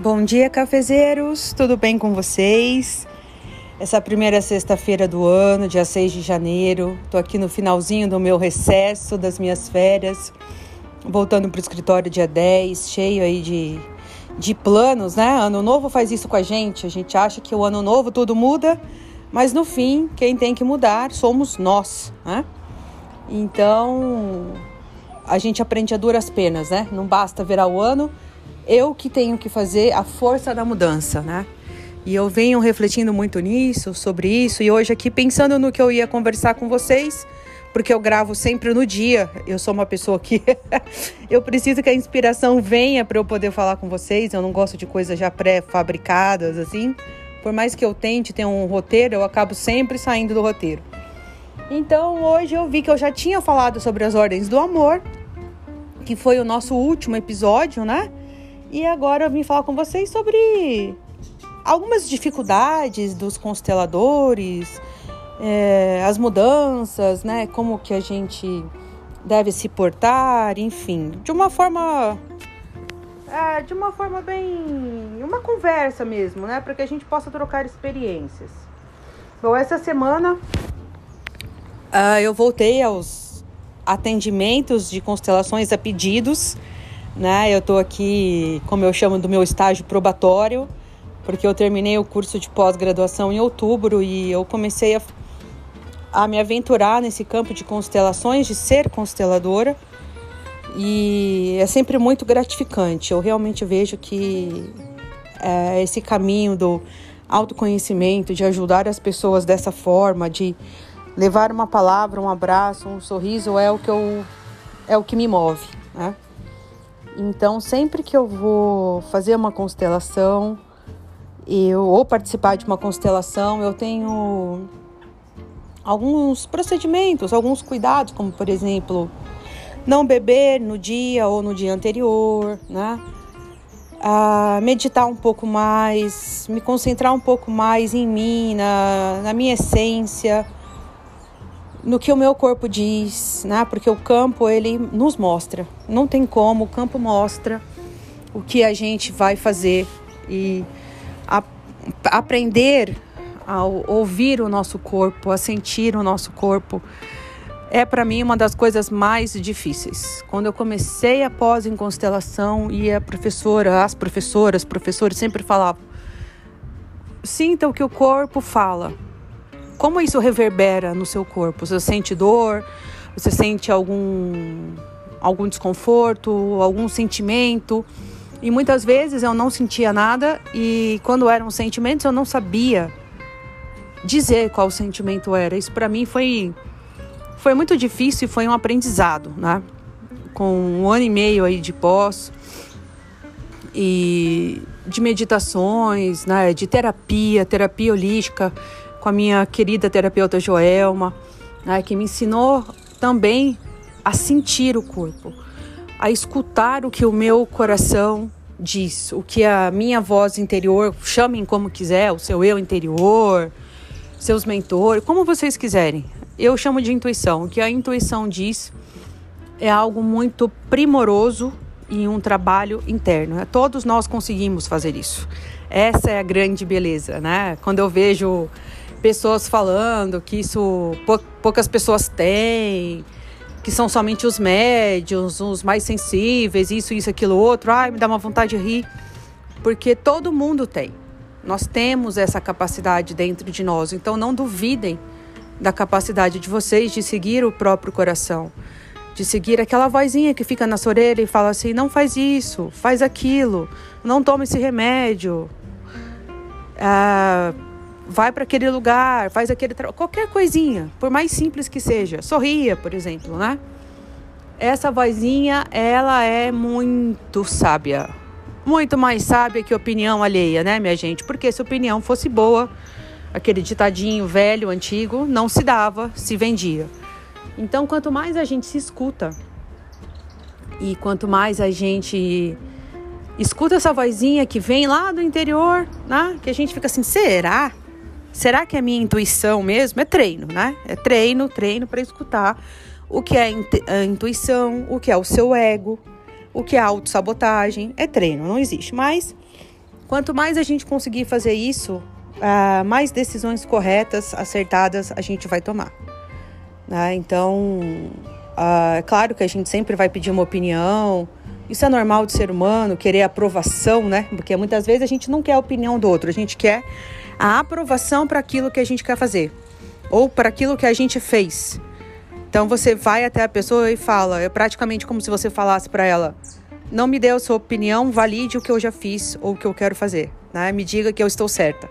Bom dia, cafezeiros! Tudo bem com vocês? Essa primeira sexta-feira do ano, dia 6 de janeiro, tô aqui no finalzinho do meu recesso, das minhas férias, voltando para o escritório dia 10, cheio aí de, de planos, né? Ano novo faz isso com a gente, a gente acha que o ano novo tudo muda, mas no fim, quem tem que mudar somos nós, né? Então, a gente aprende a duras penas, né? Não basta virar o ano eu que tenho que fazer a força da mudança, né? E eu venho refletindo muito nisso, sobre isso, e hoje aqui pensando no que eu ia conversar com vocês, porque eu gravo sempre no dia. Eu sou uma pessoa que eu preciso que a inspiração venha para eu poder falar com vocês. Eu não gosto de coisas já pré-fabricadas assim. Por mais que eu tente ter um roteiro, eu acabo sempre saindo do roteiro. Então, hoje eu vi que eu já tinha falado sobre as ordens do amor, que foi o nosso último episódio, né? E agora eu vim falar com vocês sobre algumas dificuldades dos consteladores, é, as mudanças, né? Como que a gente deve se portar, enfim, de uma forma é, de uma forma bem uma conversa mesmo, né? Para que a gente possa trocar experiências. Bom, essa semana uh, eu voltei aos atendimentos de constelações a pedidos né? Eu estou aqui, como eu chamo, do meu estágio probatório, porque eu terminei o curso de pós-graduação em outubro e eu comecei a, a me aventurar nesse campo de constelações, de ser consteladora. E é sempre muito gratificante. Eu realmente vejo que é, esse caminho do autoconhecimento, de ajudar as pessoas dessa forma, de levar uma palavra, um abraço, um sorriso, é o que eu é o que me move, né? Então, sempre que eu vou fazer uma constelação, eu ou participar de uma constelação, eu tenho alguns procedimentos, alguns cuidados, como por exemplo, não beber no dia ou no dia anterior, né? Ah, meditar um pouco mais, me concentrar um pouco mais em mim, na, na minha essência no que o meu corpo diz, né? Porque o campo ele nos mostra. Não tem como, o campo mostra o que a gente vai fazer e a, aprender a ouvir o nosso corpo, a sentir o nosso corpo é para mim uma das coisas mais difíceis. Quando eu comecei a pós em constelação e a professora, as professoras, professores sempre falavam: sinta o que o corpo fala como isso reverbera no seu corpo? Você sente dor? Você sente algum algum desconforto, algum sentimento? E muitas vezes eu não sentia nada e quando eram sentimentos eu não sabia dizer qual sentimento era. Isso para mim foi foi muito difícil e foi um aprendizado, né? Com um ano e meio aí de pós e de meditações, né? De terapia, terapia holística com a minha querida terapeuta Joelma, né, que me ensinou também a sentir o corpo, a escutar o que o meu coração diz, o que a minha voz interior, chamem como quiser, o seu eu interior, seus mentores, como vocês quiserem. Eu chamo de intuição. O que a intuição diz é algo muito primoroso e um trabalho interno. Né? Todos nós conseguimos fazer isso. Essa é a grande beleza, né? Quando eu vejo pessoas falando que isso poucas pessoas têm, que são somente os médios, os mais sensíveis, isso, isso, aquilo, outro. Ai, me dá uma vontade de rir. Porque todo mundo tem. Nós temos essa capacidade dentro de nós. Então não duvidem da capacidade de vocês de seguir o próprio coração. De seguir aquela vozinha que fica na sua orelha e fala assim: não faz isso, faz aquilo, não tome esse remédio. Ah, vai para aquele lugar, faz aquele qualquer coisinha, por mais simples que seja, sorria, por exemplo, né? Essa vozinha, ela é muito sábia. Muito mais sábia que opinião alheia, né, minha gente? Porque se opinião fosse boa, aquele ditadinho velho, antigo, não se dava, se vendia. Então, quanto mais a gente se escuta e quanto mais a gente escuta essa vozinha que vem lá do interior, né? Que a gente fica assim, será? Será que é minha intuição mesmo? É treino, né? É treino, treino para escutar o que é a intuição, o que é o seu ego, o que é autossabotagem. É treino, não existe. Mas Quanto mais a gente conseguir fazer isso, uh, mais decisões corretas, acertadas a gente vai tomar. Né? Então, uh, é claro que a gente sempre vai pedir uma opinião. Isso é normal de ser humano, querer aprovação, né? Porque muitas vezes a gente não quer a opinião do outro, a gente quer a aprovação para aquilo que a gente quer fazer ou para aquilo que a gente fez. Então você vai até a pessoa e fala, é praticamente como se você falasse para ela: "Não me dê a sua opinião, valide o que eu já fiz ou o que eu quero fazer, né? Me diga que eu estou certa".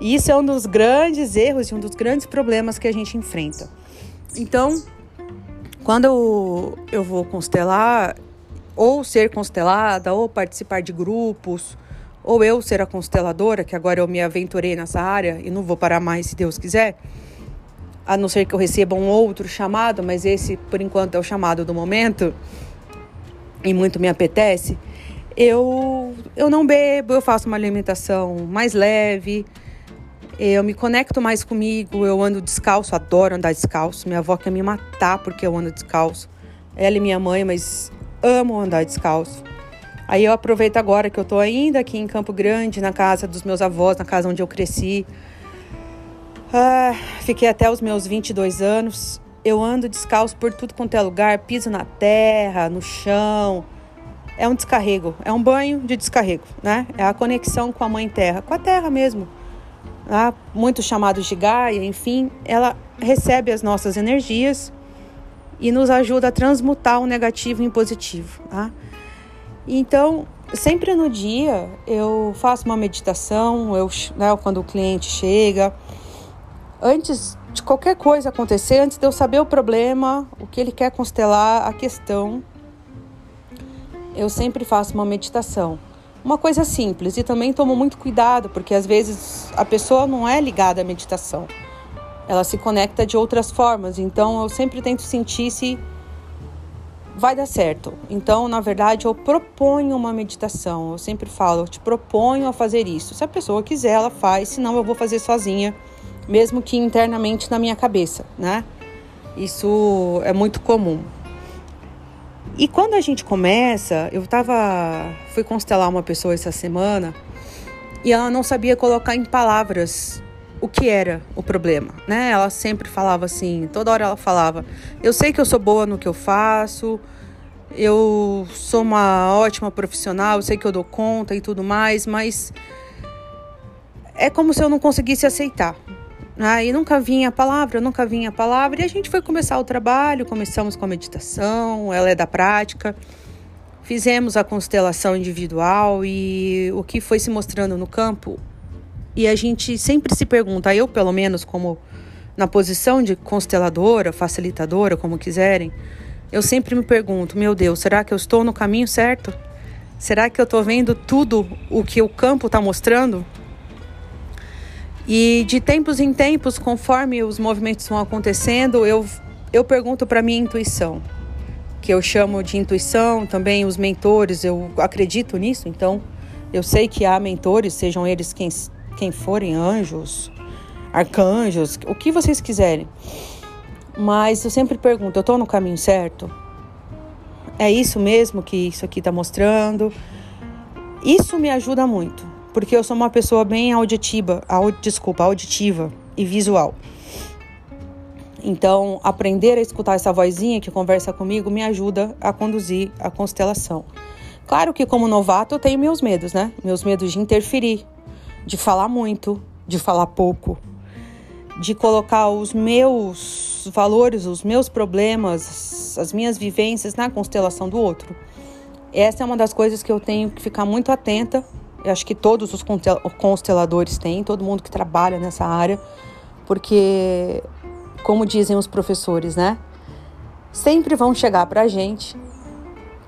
E isso é um dos grandes erros e um dos grandes problemas que a gente enfrenta. Então, quando eu, eu vou constelar, ou ser constelada, ou participar de grupos, ou eu ser a consteladora, que agora eu me aventurei nessa área e não vou parar mais se Deus quiser, a não ser que eu receba um outro chamado, mas esse por enquanto é o chamado do momento e muito me apetece. Eu, eu não bebo, eu faço uma alimentação mais leve, eu me conecto mais comigo, eu ando descalço, adoro andar descalço. Minha avó quer me matar porque eu ando descalço. Ela e minha mãe, mas amo andar descalço. Aí eu aproveito agora que eu tô ainda aqui em Campo Grande, na casa dos meus avós, na casa onde eu cresci. Ah, fiquei até os meus 22 anos. Eu ando descalço por tudo quanto é lugar, piso na terra, no chão. É um descarrego, é um banho de descarrego, né? É a conexão com a mãe terra, com a terra mesmo. Ah, muitos chamados de Gaia, enfim, ela recebe as nossas energias e nos ajuda a transmutar o negativo em positivo, tá? Então, sempre no dia eu faço uma meditação, eu, né, quando o cliente chega, antes de qualquer coisa acontecer, antes de eu saber o problema, o que ele quer constelar, a questão, eu sempre faço uma meditação. Uma coisa simples e também tomo muito cuidado, porque às vezes a pessoa não é ligada à meditação. Ela se conecta de outras formas, então eu sempre tento sentir se vai dar certo. Então, na verdade, eu proponho uma meditação. Eu sempre falo, eu te proponho a fazer isso. Se a pessoa quiser, ela faz, senão eu vou fazer sozinha mesmo que internamente na minha cabeça, né? Isso é muito comum. E quando a gente começa, eu tava fui constelar uma pessoa essa semana e ela não sabia colocar em palavras o que era o problema, né? Ela sempre falava assim, toda hora ela falava: "Eu sei que eu sou boa no que eu faço, eu sou uma ótima profissional, eu sei que eu dou conta e tudo mais, mas é como se eu não conseguisse aceitar, Aí nunca vinha a palavra, nunca vinha a palavra, e a gente foi começar o trabalho, começamos com a meditação, ela é da prática, fizemos a constelação individual e o que foi se mostrando no campo. E a gente sempre se pergunta, eu pelo menos como na posição de consteladora, facilitadora, como quiserem, eu sempre me pergunto, meu Deus, será que eu estou no caminho certo? Será que eu estou vendo tudo o que o campo está mostrando? E de tempos em tempos, conforme os movimentos vão acontecendo, eu, eu pergunto para minha intuição, que eu chamo de intuição, também os mentores, eu acredito nisso, então eu sei que há mentores, sejam eles quem, quem forem, anjos, arcanjos, o que vocês quiserem. Mas eu sempre pergunto, eu estou no caminho certo? É isso mesmo que isso aqui está mostrando? Isso me ajuda muito porque eu sou uma pessoa bem auditiva, aud, desculpa, auditiva e visual. Então, aprender a escutar essa vozinha que conversa comigo me ajuda a conduzir a constelação. Claro que como novato eu tenho meus medos, né? Meus medos de interferir, de falar muito, de falar pouco, de colocar os meus valores, os meus problemas, as minhas vivências na constelação do outro. Essa é uma das coisas que eu tenho que ficar muito atenta eu acho que todos os consteladores têm, todo mundo que trabalha nessa área, porque, como dizem os professores, né? Sempre vão chegar para a gente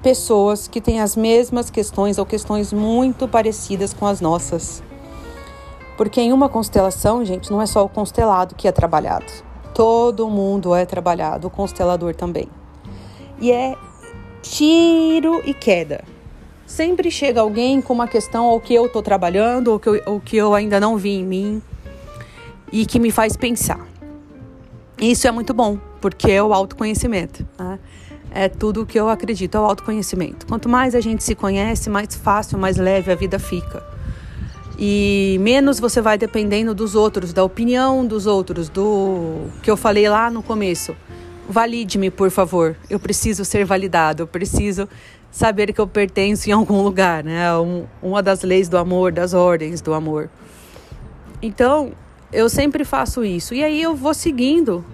pessoas que têm as mesmas questões ou questões muito parecidas com as nossas. Porque em uma constelação, gente, não é só o constelado que é trabalhado. Todo mundo é trabalhado, o constelador também. E é tiro e queda sempre chega alguém com uma questão ou que eu estou trabalhando ou que eu, ou que eu ainda não vi em mim e que me faz pensar. Isso é muito bom, porque é o autoconhecimento. Né? É tudo o que eu acredito, é o autoconhecimento. Quanto mais a gente se conhece, mais fácil, mais leve a vida fica. E menos você vai dependendo dos outros, da opinião dos outros, do que eu falei lá no começo. Valide-me, por favor. Eu preciso ser validado, eu preciso saber que eu pertenço em algum lugar, né? Um, uma das leis do amor, das ordens do amor. Então, eu sempre faço isso. E aí eu vou seguindo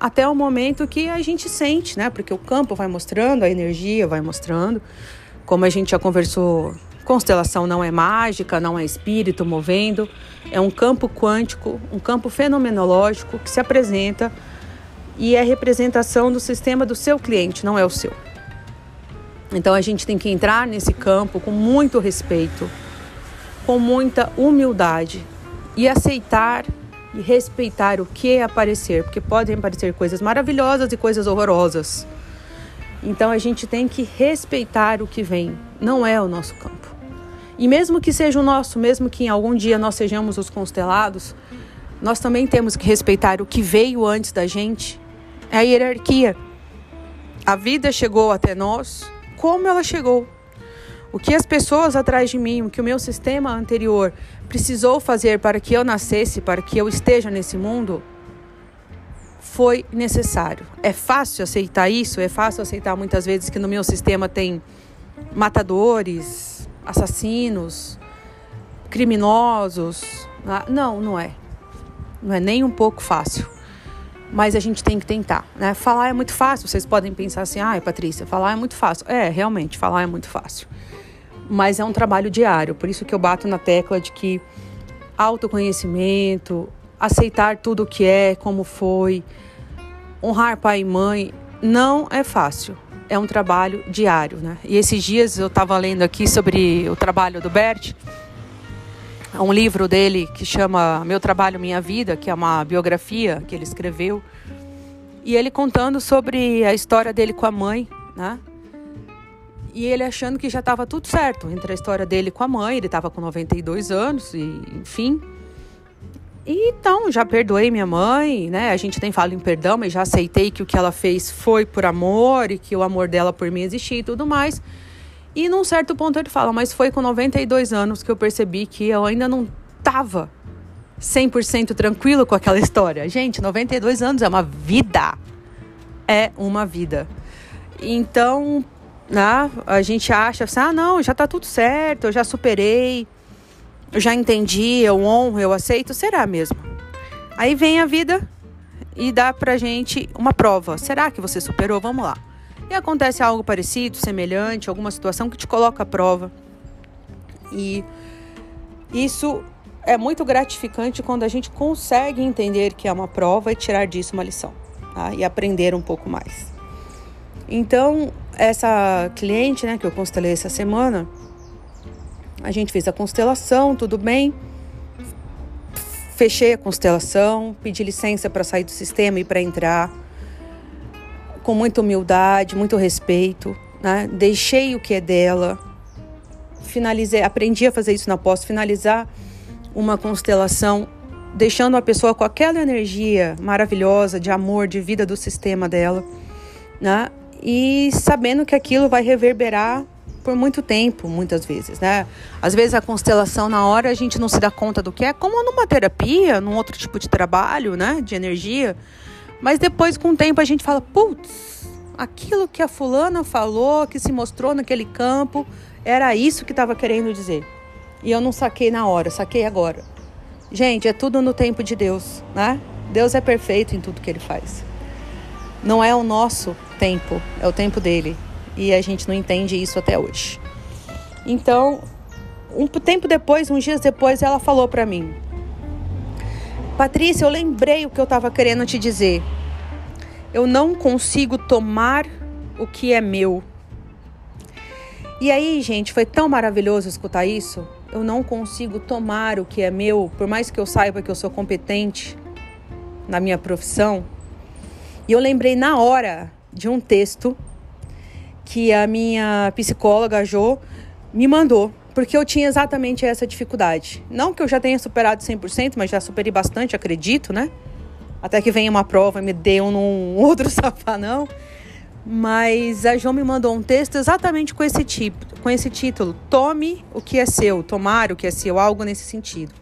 até o momento que a gente sente, né? Porque o campo vai mostrando, a energia vai mostrando. Como a gente já conversou Constelação não é mágica, não é espírito movendo, é um campo quântico, um campo fenomenológico que se apresenta e é representação do sistema do seu cliente, não é o seu. Então a gente tem que entrar nesse campo com muito respeito, com muita humildade e aceitar e respeitar o que aparecer, porque podem aparecer coisas maravilhosas e coisas horrorosas. Então a gente tem que respeitar o que vem, não é o nosso campo. E mesmo que seja o nosso, mesmo que em algum dia nós sejamos os constelados, nós também temos que respeitar o que veio antes da gente. É a hierarquia. A vida chegou até nós como ela chegou. O que as pessoas atrás de mim, o que o meu sistema anterior precisou fazer para que eu nascesse, para que eu esteja nesse mundo, foi necessário. É fácil aceitar isso? É fácil aceitar muitas vezes que no meu sistema tem matadores, assassinos, criminosos. Ah, não, não é. Não é nem um pouco fácil. Mas a gente tem que tentar, né? Falar é muito fácil. Vocês podem pensar assim, ai, Patrícia, falar é muito fácil. É, realmente, falar é muito fácil. Mas é um trabalho diário. Por isso que eu bato na tecla de que autoconhecimento, aceitar tudo o que é, como foi, honrar pai e mãe, não é fácil é um trabalho diário, né? E esses dias eu estava lendo aqui sobre o trabalho do Bert, um livro dele que chama Meu Trabalho Minha Vida, que é uma biografia que ele escreveu, e ele contando sobre a história dele com a mãe, né? E ele achando que já estava tudo certo entre a história dele com a mãe, ele estava com 92 anos e, enfim, então, já perdoei minha mãe, né? A gente tem falado em perdão, mas já aceitei que o que ela fez foi por amor e que o amor dela por mim existia e tudo mais. E num certo ponto ele fala, mas foi com 92 anos que eu percebi que eu ainda não tava 100% tranquilo com aquela história. Gente, 92 anos é uma vida. É uma vida. Então, né, a gente acha assim, ah, não, já tá tudo certo, eu já superei eu já entendi, eu honro, eu aceito, será mesmo? Aí vem a vida e dá pra gente uma prova. Será que você superou? Vamos lá. E acontece algo parecido, semelhante, alguma situação que te coloca à prova. E isso é muito gratificante quando a gente consegue entender que é uma prova e tirar disso uma lição. Tá? E aprender um pouco mais. Então, essa cliente né, que eu constelei essa semana, a gente fez a constelação, tudo bem. Fechei a constelação, pedi licença para sair do sistema e para entrar. Com muita humildade, muito respeito. Né? Deixei o que é dela. Finalizei, aprendi a fazer isso na pós, finalizar uma constelação, deixando a pessoa com aquela energia maravilhosa de amor, de vida do sistema dela, né? E sabendo que aquilo vai reverberar por muito tempo, muitas vezes, né? Às vezes a constelação na hora a gente não se dá conta do que é, como numa terapia, num outro tipo de trabalho, né, de energia. Mas depois com o tempo a gente fala, putz, aquilo que a fulana falou, que se mostrou naquele campo, era isso que estava querendo dizer. E eu não saquei na hora, saquei agora. Gente, é tudo no tempo de Deus, né? Deus é perfeito em tudo que ele faz. Não é o nosso tempo, é o tempo dele e a gente não entende isso até hoje. Então, um tempo depois, uns dias depois, ela falou para mim: Patrícia, eu lembrei o que eu estava querendo te dizer. Eu não consigo tomar o que é meu. E aí, gente, foi tão maravilhoso escutar isso. Eu não consigo tomar o que é meu, por mais que eu saiba que eu sou competente na minha profissão. E eu lembrei na hora de um texto que a minha psicóloga, a Jo, me mandou, porque eu tinha exatamente essa dificuldade. Não que eu já tenha superado 100%, mas já superei bastante, acredito, né? Até que venha uma prova e me dê um outro safanão. Mas a João me mandou um texto exatamente com esse tipo, com esse título: Tome o que é seu, tomar o que é seu, algo nesse sentido.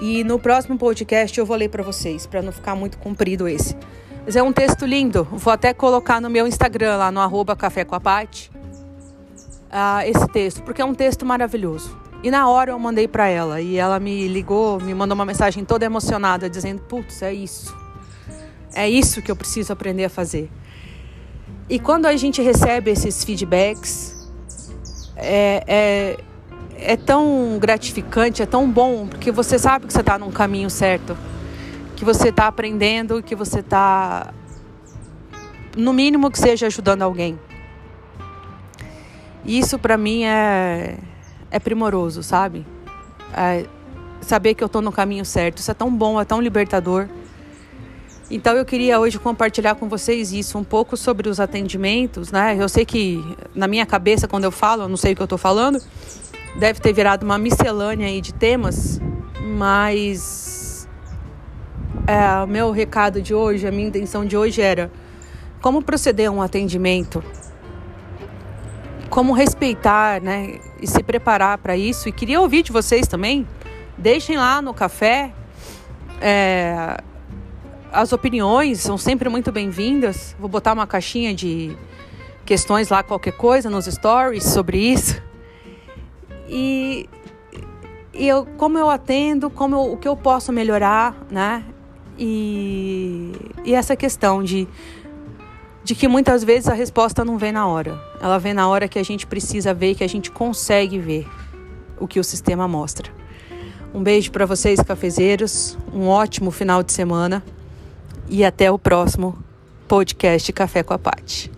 E no próximo podcast eu vou ler para vocês, para não ficar muito comprido esse. Mas é um texto lindo. Vou até colocar no meu Instagram, lá no arroba Café com a uh, esse texto, porque é um texto maravilhoso. E na hora eu mandei para ela e ela me ligou, me mandou uma mensagem toda emocionada, dizendo: Putz, é isso. É isso que eu preciso aprender a fazer. E quando a gente recebe esses feedbacks, é, é, é tão gratificante, é tão bom, porque você sabe que você está num caminho certo, que você está aprendendo, que você está, no mínimo, que seja ajudando alguém. Isso para mim é, é primoroso, sabe? É saber que eu estou no caminho certo. Isso é tão bom, é tão libertador. Então eu queria hoje compartilhar com vocês isso, um pouco sobre os atendimentos, né? Eu sei que na minha cabeça, quando eu falo, eu não sei o que eu estou falando, deve ter virado uma miscelânea aí de temas, mas é, o meu recado de hoje, a minha intenção de hoje era como proceder a um atendimento, como respeitar, né? E se preparar para isso. E queria ouvir de vocês também. Deixem lá no café. É, as opiniões são sempre muito bem-vindas. Vou botar uma caixinha de questões lá, qualquer coisa, nos stories sobre isso. E, e eu, como eu atendo, como eu, o que eu posso melhorar, né? E, e essa questão de, de que muitas vezes a resposta não vem na hora. Ela vem na hora que a gente precisa ver, que a gente consegue ver o que o sistema mostra. Um beijo para vocês, cafezeiros. Um ótimo final de semana e até o próximo podcast Café com a Pati.